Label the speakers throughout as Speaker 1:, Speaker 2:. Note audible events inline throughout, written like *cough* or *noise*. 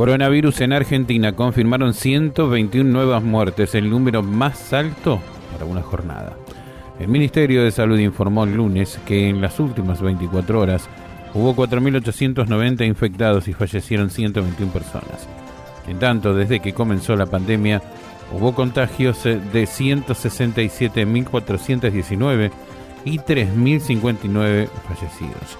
Speaker 1: Coronavirus en Argentina. Confirmaron 121 nuevas muertes, el número más alto para una jornada. El Ministerio de Salud informó el lunes que en las últimas 24 horas hubo 4.890 infectados y fallecieron 121 personas. En tanto, desde que comenzó la pandemia, hubo contagios de 167.419 y 3.059 fallecidos.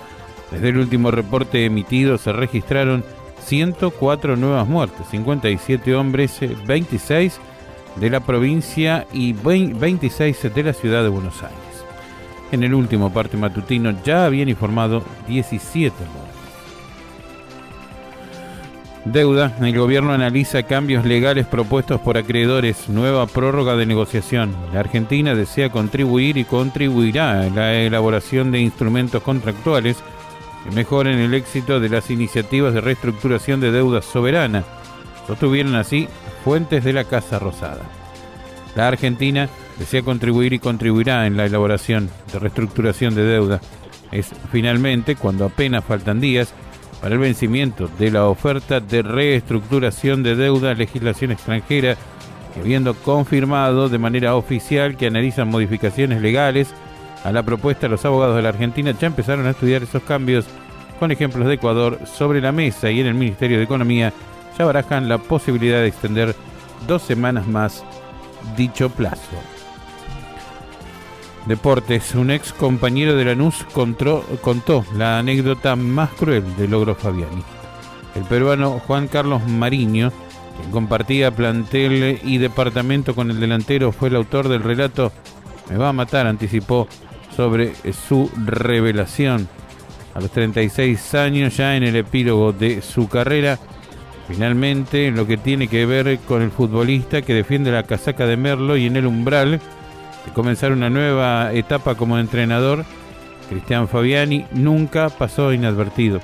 Speaker 1: Desde el último reporte emitido se registraron 104 nuevas muertes, 57 hombres, 26 eh, de la provincia y 26 de la ciudad de Buenos Aires. En el último parte matutino ya habían informado 17 muertes. Deuda. El gobierno analiza cambios legales propuestos por acreedores. Nueva prórroga de negociación. La Argentina desea contribuir y contribuirá en la elaboración de instrumentos contractuales mejoren el éxito de las iniciativas de reestructuración de deuda soberana, sostuvieron así fuentes de la Casa Rosada. La Argentina desea contribuir y contribuirá en la elaboración de reestructuración de deuda. Es finalmente cuando apenas faltan días para el vencimiento de la oferta de reestructuración de deuda legislación extranjera, habiendo confirmado de manera oficial que analizan modificaciones legales a la propuesta, los abogados de la Argentina ya empezaron a estudiar esos cambios con ejemplos de Ecuador sobre la mesa y en el Ministerio de Economía ya barajan la posibilidad de extender dos semanas más dicho plazo. Deportes. Un ex compañero de Lanús contó, la anécdota más cruel de Logro Fabiani. El peruano Juan Carlos Mariño, quien compartía plantel y departamento con el delantero, fue el autor del relato Me va a matar, anticipó sobre su revelación. A los 36 años, ya en el epílogo de su carrera, finalmente lo que tiene que ver con el futbolista que defiende la casaca de Merlo y en el umbral de comenzar una nueva etapa como entrenador, Cristian Fabiani nunca pasó inadvertido.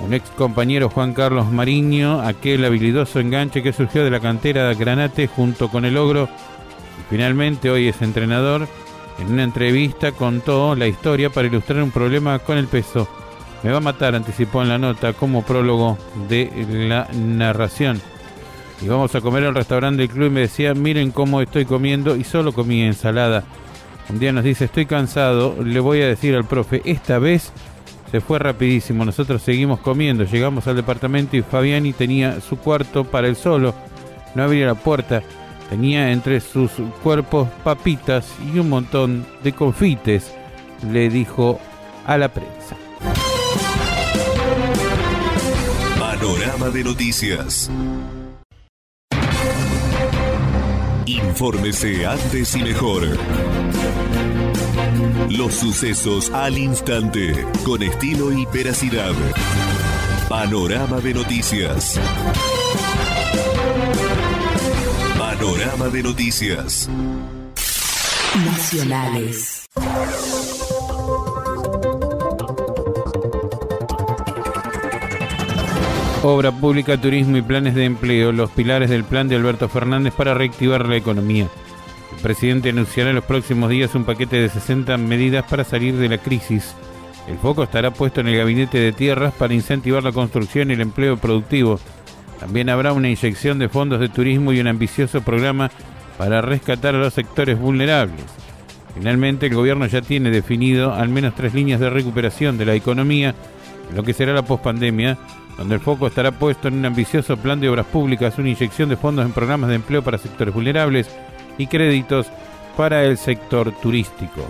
Speaker 1: Un ex compañero Juan Carlos Mariño, aquel habilidoso enganche que surgió de la cantera de Granate junto con el Ogro, y finalmente hoy es entrenador en una entrevista contó la historia para ilustrar un problema con el peso. Me va a matar, anticipó en la nota como prólogo de la narración. Y vamos a comer al restaurante del club y me decía, miren cómo estoy comiendo y solo comí ensalada. Un día nos dice, estoy cansado, le voy a decir al profe, esta vez se fue rapidísimo, nosotros seguimos comiendo, llegamos al departamento y Fabiani tenía su cuarto para el solo, no abría la puerta Tenía entre sus cuerpos papitas y un montón de confites, le dijo a la prensa.
Speaker 2: Panorama de noticias. Infórmese antes y mejor. Los sucesos al instante, con estilo y veracidad. Panorama de noticias. Panorama de noticias.
Speaker 3: Nacionales.
Speaker 1: Obra pública, turismo y planes de empleo, los pilares del plan de Alberto Fernández para reactivar la economía. El presidente anunciará en los próximos días un paquete de 60 medidas para salir de la crisis. El foco estará puesto en el gabinete de tierras para incentivar la construcción y el empleo productivo también habrá una inyección de fondos de turismo y un ambicioso programa para rescatar a los sectores vulnerables. Finalmente, el gobierno ya tiene definido al menos tres líneas de recuperación de la economía en lo que será la pospandemia, donde el foco estará puesto en un ambicioso plan de obras públicas, una inyección de fondos en programas de empleo para sectores vulnerables y créditos para el sector turístico.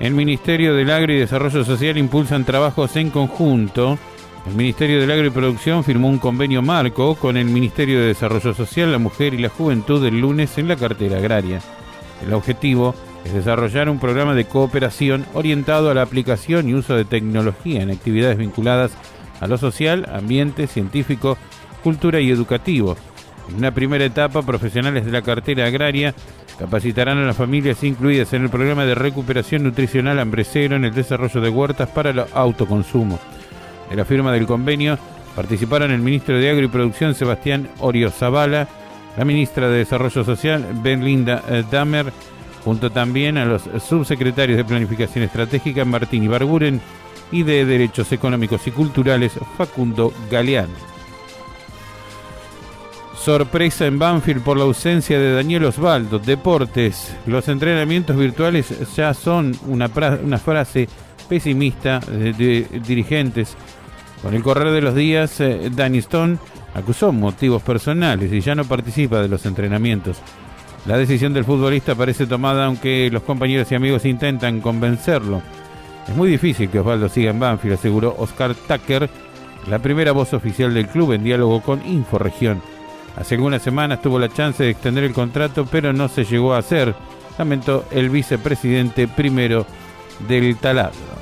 Speaker 1: El Ministerio del Agro y Desarrollo Social impulsan trabajos en conjunto el Ministerio del Agro y Producción firmó un convenio marco con el Ministerio de Desarrollo Social, la Mujer y la Juventud el lunes en la cartera agraria. El objetivo es desarrollar un programa de cooperación orientado a la aplicación y uso de tecnología en actividades vinculadas a lo social, ambiente, científico, cultura y educativo. En una primera etapa, profesionales de la cartera agraria capacitarán a las familias incluidas en el programa de recuperación nutricional hambrecero en el desarrollo de huertas para el autoconsumo. De la firma del convenio participaron el ministro de Agro y Producción Sebastián Orio Zavala, la ministra de Desarrollo Social Benlinda eh, Damer, junto también a los subsecretarios de Planificación Estratégica Martín Ibarguren y de Derechos Económicos y Culturales Facundo Galeano. Sorpresa en Banfield por la ausencia de Daniel Osvaldo. Deportes. Los entrenamientos virtuales ya son una frase pesimista de, dirigentes. Con el correr de los días, eh, Danny Stone acusó motivos personales y ya no participa de los entrenamientos. La decisión del futbolista parece tomada aunque los compañeros y amigos intentan convencerlo. Es muy difícil que Osvaldo siga en Banfield, aseguró Oscar Tucker, la primera voz oficial del club en diálogo con Inforegión. Hace algunas semanas tuvo la chance de extender el contrato, pero no se llegó a hacer, lamentó el vicepresidente primero del taladro.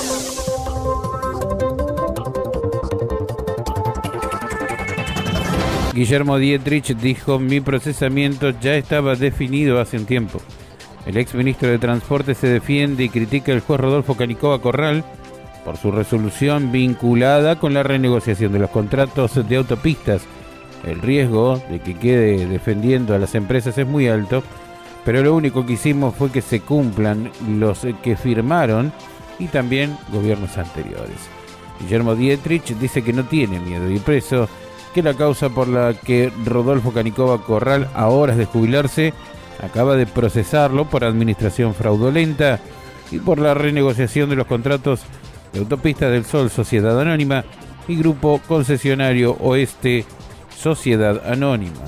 Speaker 1: Guillermo Dietrich dijo, mi procesamiento ya estaba definido hace un tiempo. El ex ministro de Transporte se defiende y critica al juez Rodolfo Canicoba Corral por su resolución vinculada con la renegociación de los contratos de autopistas. El riesgo de que quede defendiendo a las empresas es muy alto, pero lo único que hicimos fue que se cumplan los que firmaron y también gobiernos anteriores. Guillermo Dietrich dice que no tiene miedo y preso que la causa por la que Rodolfo Canicova Corral, a horas de jubilarse, acaba de procesarlo por administración fraudulenta y por la renegociación de los contratos de Autopista del Sol Sociedad Anónima y Grupo Concesionario Oeste Sociedad Anónima.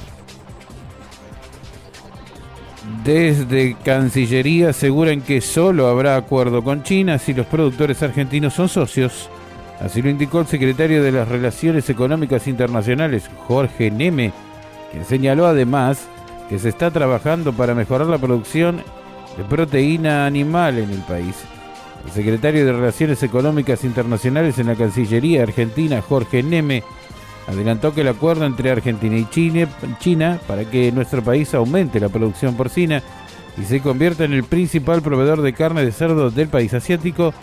Speaker 1: Desde Cancillería aseguran que solo habrá acuerdo con China si los productores argentinos son socios. Así lo indicó el secretario de las Relaciones Económicas Internacionales, Jorge Neme, quien señaló además que se está trabajando para mejorar la producción de proteína animal en el país. El secretario de Relaciones Económicas Internacionales en la Cancillería Argentina, Jorge Neme, adelantó que el acuerdo entre Argentina y China, para que nuestro país aumente la producción porcina y se convierta en el principal proveedor de carne de cerdo del país asiático,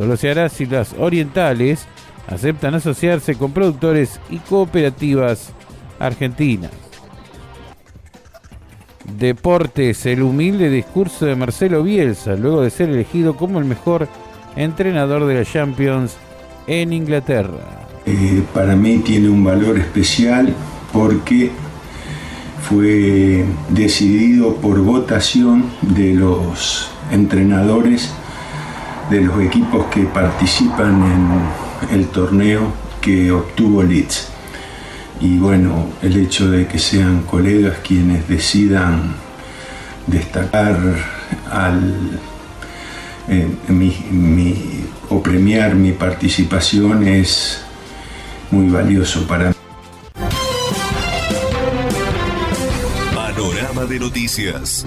Speaker 1: solo se hará si las orientales aceptan asociarse con productores y cooperativas argentinas. Deportes, el humilde discurso de Marcelo Bielsa, luego de ser elegido como el mejor entrenador de la Champions en Inglaterra.
Speaker 4: Eh, para mí tiene un valor especial porque fue decidido por votación de los entrenadores de los equipos que participan en el torneo que obtuvo Leeds. Y bueno, el hecho de que sean colegas quienes decidan destacar al, eh, o premiar mi participación es muy valioso para mí.
Speaker 2: Panorama de noticias.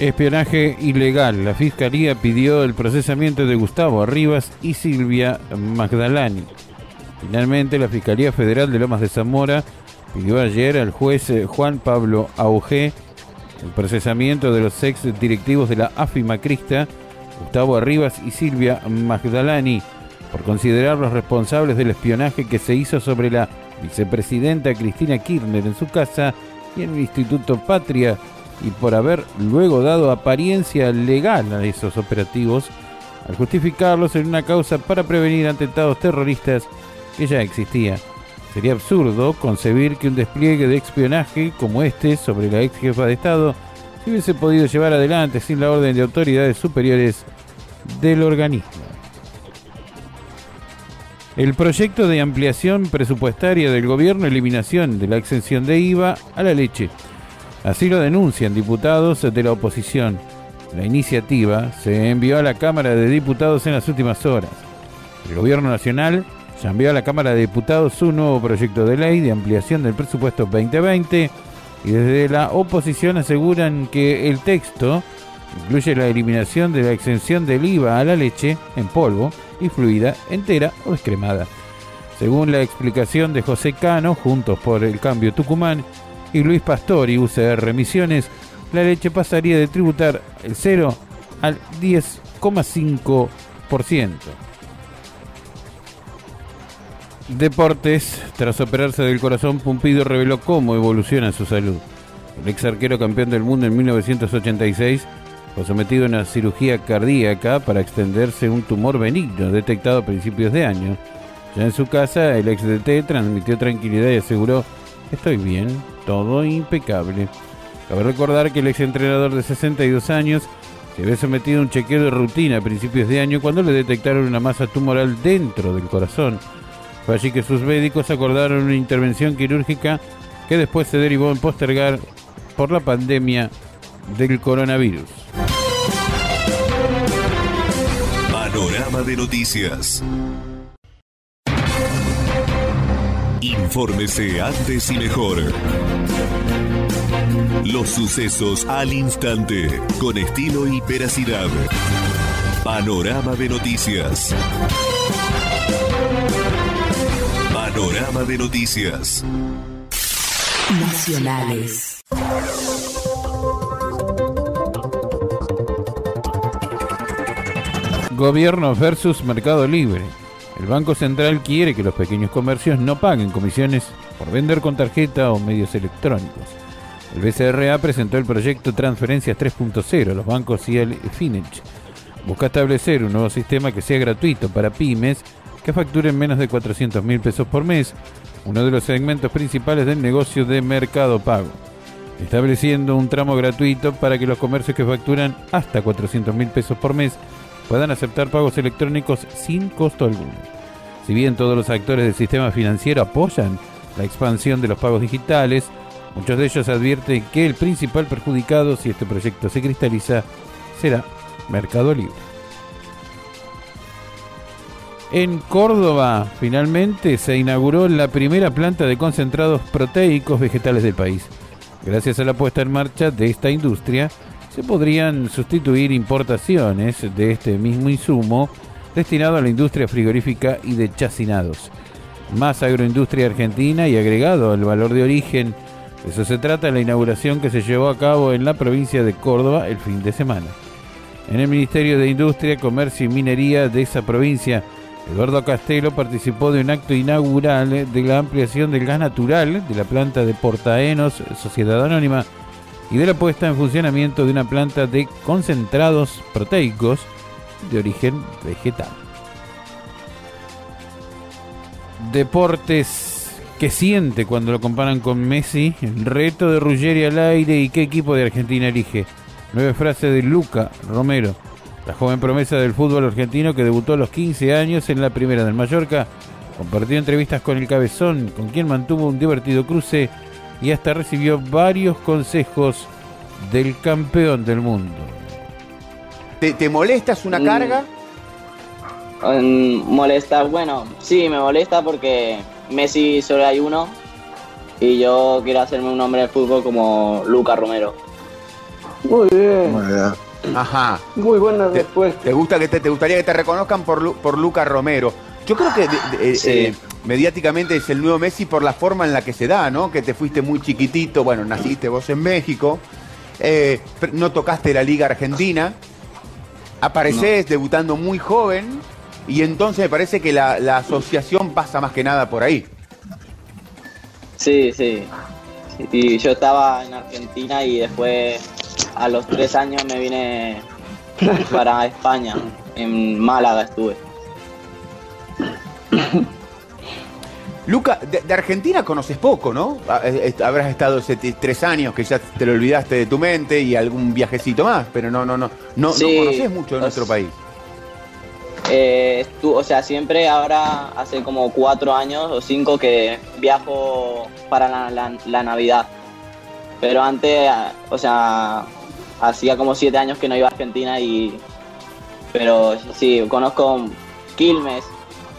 Speaker 1: Espionaje ilegal. La Fiscalía pidió el procesamiento de Gustavo Arribas y Silvia Magdalani. Finalmente, la Fiscalía Federal de Lomas de Zamora pidió ayer al juez eh, Juan Pablo Auge el procesamiento de los ex directivos de la AFI Macrista, Gustavo Arribas y Silvia Magdalani, por considerarlos responsables del espionaje que se hizo sobre la vicepresidenta Cristina Kirchner en su casa y en el Instituto Patria y por haber luego dado apariencia legal a esos operativos al justificarlos en una causa para prevenir atentados terroristas que ya existía. Sería absurdo concebir que un despliegue de espionaje como este sobre la ex jefa de Estado se hubiese podido llevar adelante sin la orden de autoridades superiores del organismo. El proyecto de ampliación presupuestaria del gobierno, eliminación de la exención de IVA a la leche. Así lo denuncian diputados de la oposición. La iniciativa se envió a la Cámara de Diputados en las últimas horas. El gobierno nacional ya envió a la Cámara de Diputados un nuevo proyecto de ley de ampliación del presupuesto 2020 y desde la oposición aseguran que el texto incluye la eliminación de la exención del IVA a la leche en polvo y fluida, entera o descremada. Según la explicación de José Cano, Juntos por el Cambio Tucumán, y Luis Pastor y UCR Misiones, la leche pasaría de tributar el 0 al 10,5%. Deportes, tras operarse del corazón, Pumpido reveló cómo evoluciona su salud. El ex arquero campeón del mundo en 1986 fue sometido a una cirugía cardíaca para extenderse un tumor benigno detectado a principios de año. Ya en su casa, el ex DT transmitió tranquilidad y aseguró, estoy bien, todo impecable. Cabe recordar que el ex entrenador de 62 años se había sometido a un chequeo de rutina a principios de año cuando le detectaron una masa tumoral dentro del corazón. Fue allí que sus médicos acordaron una intervención quirúrgica que después se derivó en postergar por la pandemia del coronavirus.
Speaker 2: Panorama de noticias. Infórmese antes y mejor. Los sucesos al instante, con estilo y veracidad. Panorama de noticias. Panorama de noticias.
Speaker 3: Nacionales.
Speaker 1: Gobierno versus Mercado Libre. El Banco Central quiere que los pequeños comercios no paguen comisiones por vender con tarjeta o medios electrónicos. El BCRA presentó el proyecto Transferencias 3.0 a los bancos y el Finech. Busca establecer un nuevo sistema que sea gratuito para pymes que facturen menos de 400 mil pesos por mes, uno de los segmentos principales del negocio de mercado pago, estableciendo un tramo gratuito para que los comercios que facturan hasta 400 mil pesos por mes puedan aceptar pagos electrónicos sin costo alguno. Si bien todos los actores del sistema financiero apoyan la expansión de los pagos digitales, muchos de ellos advierten que el principal perjudicado si este proyecto se cristaliza será Mercado Libre. En Córdoba, finalmente, se inauguró la primera planta de concentrados proteicos vegetales del país. Gracias a la puesta en marcha de esta industria, se podrían sustituir importaciones de este mismo insumo destinado a la industria frigorífica y de chacinados. Más agroindustria argentina y agregado al valor de origen. De eso se trata la inauguración que se llevó a cabo en la provincia de Córdoba el fin de semana. En el Ministerio de Industria, Comercio y Minería de esa provincia, Eduardo Castelo participó de un acto inaugural de la ampliación del gas natural de la planta de Portaenos, Sociedad Anónima, y de la puesta en funcionamiento de una planta de concentrados proteicos de origen vegetal. Deportes que siente cuando lo comparan con Messi, el reto de Ruggeri al aire y qué equipo de Argentina elige. Nueve frases de Luca Romero, la joven promesa del fútbol argentino que debutó a los 15 años en la primera del Mallorca, compartió entrevistas con el cabezón, con quien mantuvo un divertido cruce y hasta recibió varios consejos del campeón del mundo.
Speaker 5: ¿Te, te molestas una
Speaker 6: Mm.
Speaker 5: carga?
Speaker 6: Mm, molesta, bueno, sí, me molesta porque Messi solo hay uno y yo quiero hacerme un hombre de fútbol como Luca Romero.
Speaker 7: Muy bien,
Speaker 5: Ajá.
Speaker 7: muy buena
Speaker 5: Te,
Speaker 7: respuesta.
Speaker 5: te gusta que te, te gustaría que te reconozcan por, Lu- por Luca Romero. Yo creo que de- de-
Speaker 6: Sí.
Speaker 5: eh, mediáticamente es el nuevo Messi por la forma en la que se da, ¿no? Que te fuiste muy chiquitito, bueno, naciste vos en México, eh, no tocaste la Liga Argentina, apareces debutando muy joven y entonces me parece que la, la asociación pasa más que nada por ahí.
Speaker 6: Sí, sí. Y yo estaba en Argentina y después a los tres años me vine para España. En Málaga estuve. *laughs*
Speaker 5: Luca, de, de Argentina conoces poco, ¿no? Ah, eh, eh, Habrás estado tres años que ya te lo olvidaste de tu mente y algún viajecito más, pero no, no, no, no,
Speaker 6: Sí,
Speaker 5: no conoces mucho de nuestro país.
Speaker 6: Eh, estu- o sea, siempre ahora hace como cuatro años o cinco que viajo para la, la- la Navidad. Pero antes, ah, o sea, hacía como siete años que no iba a Argentina y... Pero sí, conozco Quilmes,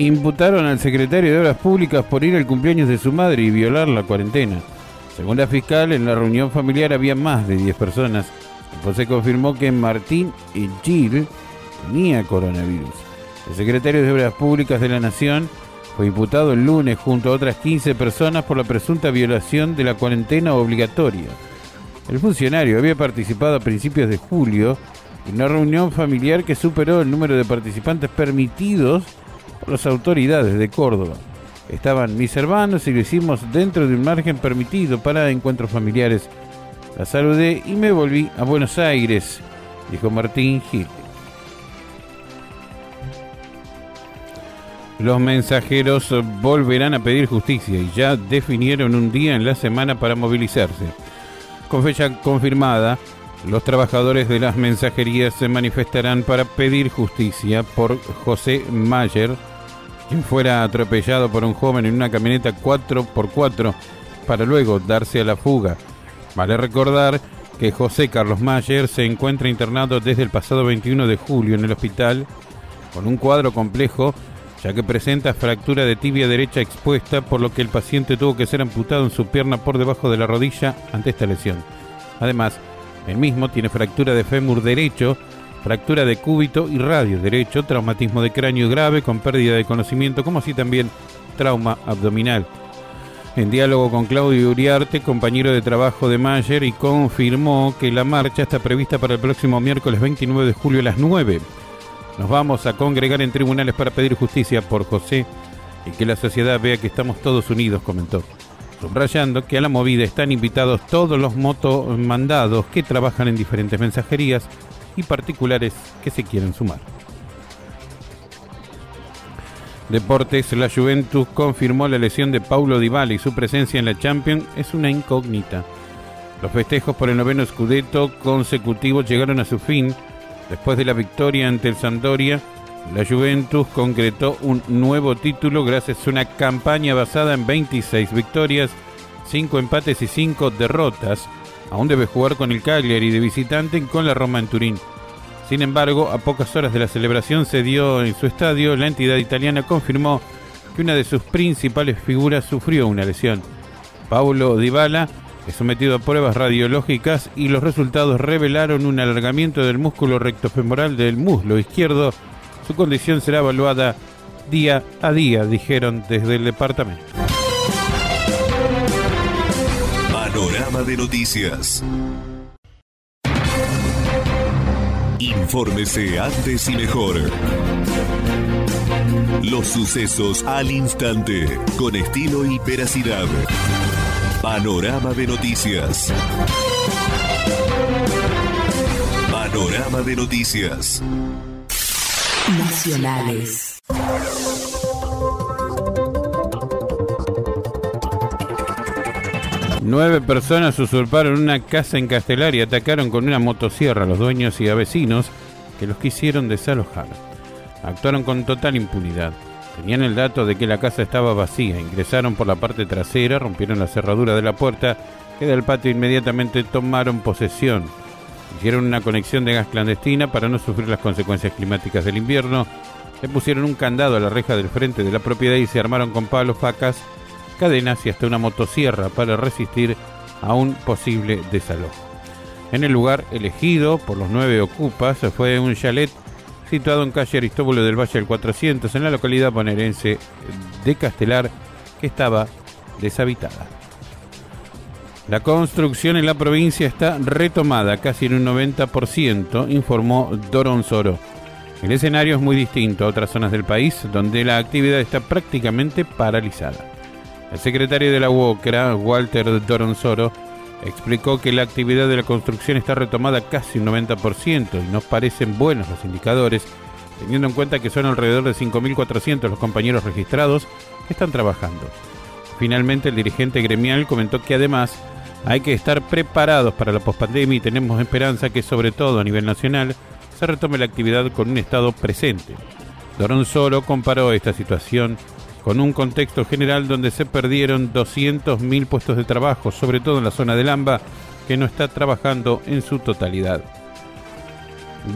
Speaker 1: Imputaron al secretario de Obras Públicas por ir al cumpleaños de su madre y violar la cuarentena. Según la fiscal, en la reunión familiar había más de 10 personas. Después se confirmó que Martín y Gil tenía coronavirus. El secretario de Obras Públicas de la Nación fue imputado el lunes junto a otras 15 personas por la presunta violación de la cuarentena obligatoria. El funcionario había participado a principios de julio en una reunión familiar que superó el número de participantes permitidos por las autoridades de Córdoba. Estaban mis hermanos y lo hicimos dentro de un margen permitido para encuentros familiares. La saludé y me volví a Buenos Aires, dijo Martín Gil. Los mensajeros volverán a pedir justicia y ya definieron un día en la semana para movilizarse. Con fecha confirmada, los trabajadores de las mensajerías se manifestarán para pedir justicia por José Mayer, quien fuera atropellado por un joven en una camioneta 4x4 para luego darse a la fuga. Vale recordar que José Carlos Mayer se encuentra internado desde el pasado 21 de julio en el hospital con un cuadro complejo ya que presenta fractura de tibia derecha expuesta, por lo que el paciente tuvo que ser amputado en su pierna por debajo de la rodilla ante esta lesión. Además, el mismo tiene fractura de fémur derecho, fractura de cúbito y radio derecho, traumatismo de cráneo grave con pérdida de conocimiento, como así también trauma abdominal. En diálogo con Claudio Uriarte, compañero de trabajo de Mayer, y confirmó que la marcha está prevista para el próximo miércoles 29 de julio a las 9. Nos vamos a congregar en tribunales para pedir justicia por José y que la sociedad vea que estamos todos unidos, comentó. Subrayando que a la movida están invitados todos los motomandados que trabajan en diferentes mensajerías y particulares que se quieren sumar. Deportes, la Juventus confirmó la lesión de Paulo Dybala y su presencia en la Champions es una incógnita. Los festejos por el noveno Scudetto consecutivo llegaron a su fin Después de la victoria ante el Sampdoria, la Juventus concretó un nuevo título gracias a una campaña basada en 26 victorias, 5 empates y 5 derrotas. Aún debe jugar con el Cagliari de visitante y con la Roma en Turín. Sin embargo, a pocas horas de la celebración se dio en su estadio, la entidad italiana confirmó que una de sus principales figuras sufrió una lesión. Paulo Dybala sometido a pruebas radiológicas y los resultados revelaron un alargamiento del músculo rectofemoral del muslo izquierdo. Su condición será evaluada día a día, dijeron desde el departamento.
Speaker 2: Panorama de noticias. Infórmese antes y mejor. Los sucesos al instante, con estilo y veracidad. Panorama de noticias. Panorama de noticias.
Speaker 3: Nacionales.
Speaker 1: Nueve personas usurparon una casa en Castelar y atacaron con una motosierra a los dueños y a vecinos que los quisieron desalojar. Actuaron con total impunidad. Tenían el dato de que la casa estaba vacía. Ingresaron por la parte trasera, rompieron la cerradura de la puerta que del patio inmediatamente tomaron posesión. Hicieron una conexión de gas clandestina para no sufrir las consecuencias climáticas del invierno. le pusieron un candado a la reja del frente de la propiedad y se armaron con palos, facas, cadenas y hasta una motosierra para resistir a un posible desalojo. En el lugar elegido por los nueve ocupas fue un chalet situado en calle Aristóbulo del Valle del 400, en la localidad bonaerense de Castelar, que estaba deshabitada. La construcción en la provincia está retomada casi en un 90%, informó Doronzoro. El escenario es muy distinto a otras zonas del país, donde la actividad está prácticamente paralizada. El secretario de la UOCRA, Walter Doronzoro, explicó que la actividad de la construcción está retomada casi un 90% y nos parecen buenos los indicadores, teniendo en cuenta que son alrededor de 5.400 los compañeros registrados que están trabajando. Finalmente, el dirigente gremial comentó que además hay que estar preparados para la pospandemia y tenemos esperanza que, sobre todo a nivel nacional, se retome la actividad con un Estado presente. Dorón Solo comparó esta situación con un contexto general donde se perdieron 200.000 puestos de trabajo, sobre todo en la zona del AMBA, que no está trabajando en su totalidad.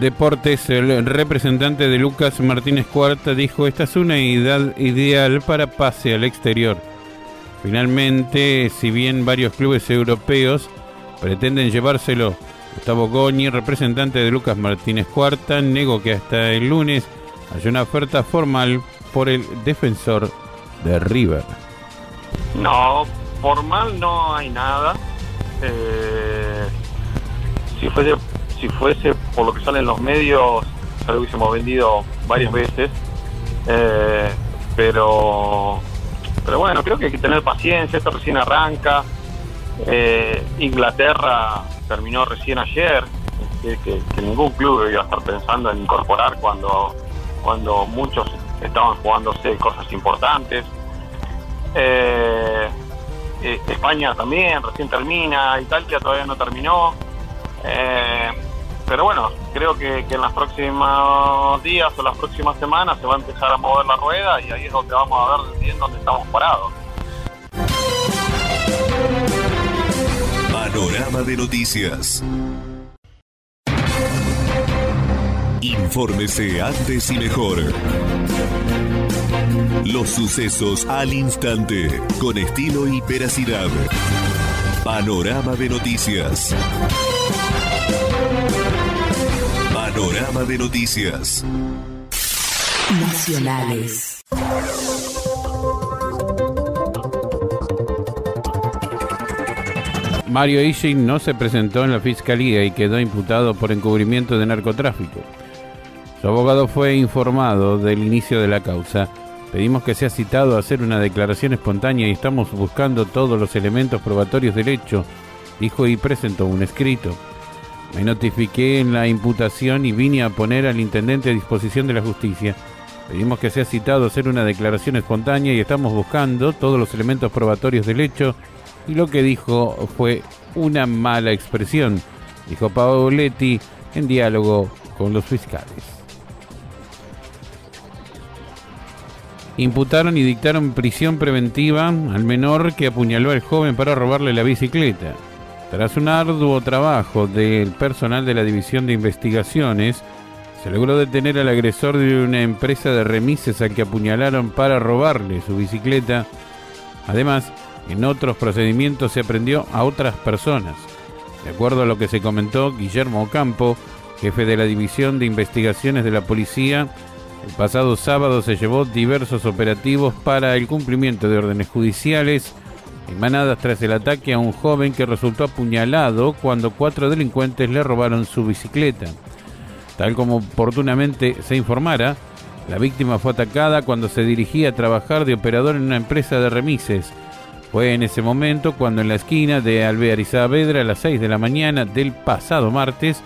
Speaker 1: Deportes, el representante de Lucas Martínez Cuarta dijo, esta es una edad ideal para pase al exterior. Finalmente, si bien varios clubes europeos pretenden llevárselo, Gustavo Goñi, representante de Lucas Martínez Cuarta, negó que hasta el lunes hay una oferta formal por el defensor de River.
Speaker 3: No, formal no hay nada. Eh, si fuese si fuese por lo que sale en los medios, ya lo hubiésemos vendido varias veces. Eh, pero pero bueno, creo que hay que tener paciencia, esto recién arranca. Eh, Inglaterra terminó recién ayer, que, que, ningún club iba a estar pensando en incorporar cuando, cuando muchos estaban jugándose cosas importantes. Eh, eh, España también recién termina, Italia todavía no terminó. Eh, pero bueno, creo que, en los próximos días o las próximas semanas se va a empezar a mover la rueda y ahí es donde vamos a ver bien dónde estamos parados.
Speaker 2: Panorama de noticias. Infórmese antes y mejor. Los sucesos al instante, con estilo y veracidad. Panorama de noticias. Panorama de noticias.
Speaker 8: Nacionales.
Speaker 1: Mario Ishin no se presentó en la fiscalía y quedó imputado por encubrimiento de narcotráfico. Su abogado fue informado del inicio de la causa. Pedimos que sea citado a hacer una declaración espontánea y estamos buscando todos los elementos probatorios del hecho, dijo y presentó un escrito. Me notifiqué en la imputación y vine a poner al intendente a disposición de la justicia. Pedimos que sea citado a hacer una declaración espontánea y estamos buscando todos los elementos probatorios del hecho y lo que dijo fue una mala expresión, dijo Paoletti en diálogo con los fiscales. Imputaron y dictaron prisión preventiva al menor que apuñaló al joven para robarle la bicicleta. Tras un arduo trabajo del personal de la División de Investigaciones, se logró detener al agresor de una empresa de remises al que apuñalaron para robarle su bicicleta. Además, en otros procedimientos se aprendió a otras personas. De acuerdo a lo que se comentó, Guillermo Ocampo, jefe de la División de Investigaciones de la Policía, el pasado sábado se llevó diversos operativos para el cumplimiento de órdenes judiciales emanadas tras el ataque a un joven que resultó apuñalado cuando cuatro delincuentes le robaron su bicicleta. Tal como oportunamente se informara, la víctima fue atacada cuando se dirigía a trabajar de operador en una empresa de remises. Fue en ese momento cuando en la esquina de Alvear y Saavedra a las 6 de la mañana del pasado martes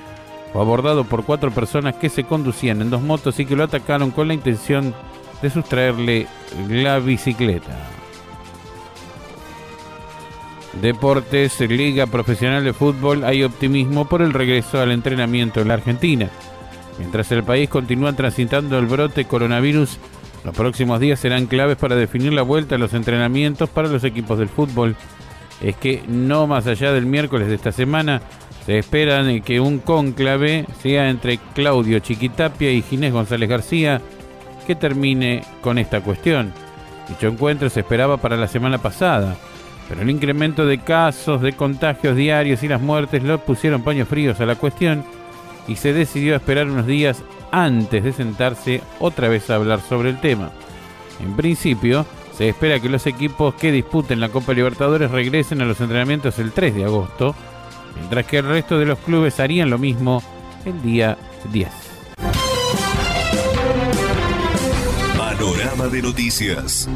Speaker 1: fue abordado por cuatro personas que se conducían en dos motos y que lo atacaron con la intención de sustraerle la bicicleta. Deportes, Liga Profesional de Fútbol, hay optimismo por el regreso al entrenamiento en la Argentina. Mientras el país continúa transitando el brote coronavirus, los próximos días serán claves para definir la vuelta a los entrenamientos para los equipos del fútbol. Es que no más allá del miércoles de esta semana, se espera que un cónclave sea entre Claudio Chiquitapia y Ginés González García, que termine con esta cuestión. Dicho encuentro se esperaba para la semana pasada, pero el incremento de casos, de contagios diarios y las muertes lo pusieron paños fríos a la cuestión y se decidió esperar unos días antes de sentarse otra vez a hablar sobre el tema. En principio, se espera que los equipos que disputen la Copa Libertadores regresen a los entrenamientos el 3 de agosto, mientras que el resto de los clubes harían lo mismo el día 10.
Speaker 2: Panorama de noticias.